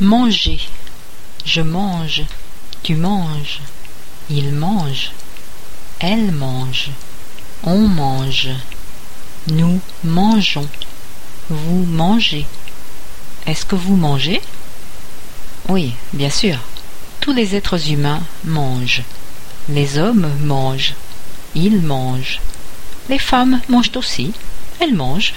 Manger. Je mange. Tu manges. Il mange. Elle mange. On mange. Nous mangeons. Vous mangez. Est-ce que vous mangez? Oui, bien sûr. Tous les êtres humains mangent. Les hommes mangent. Ils mangent. Les femmes mangent aussi. Elles mangent.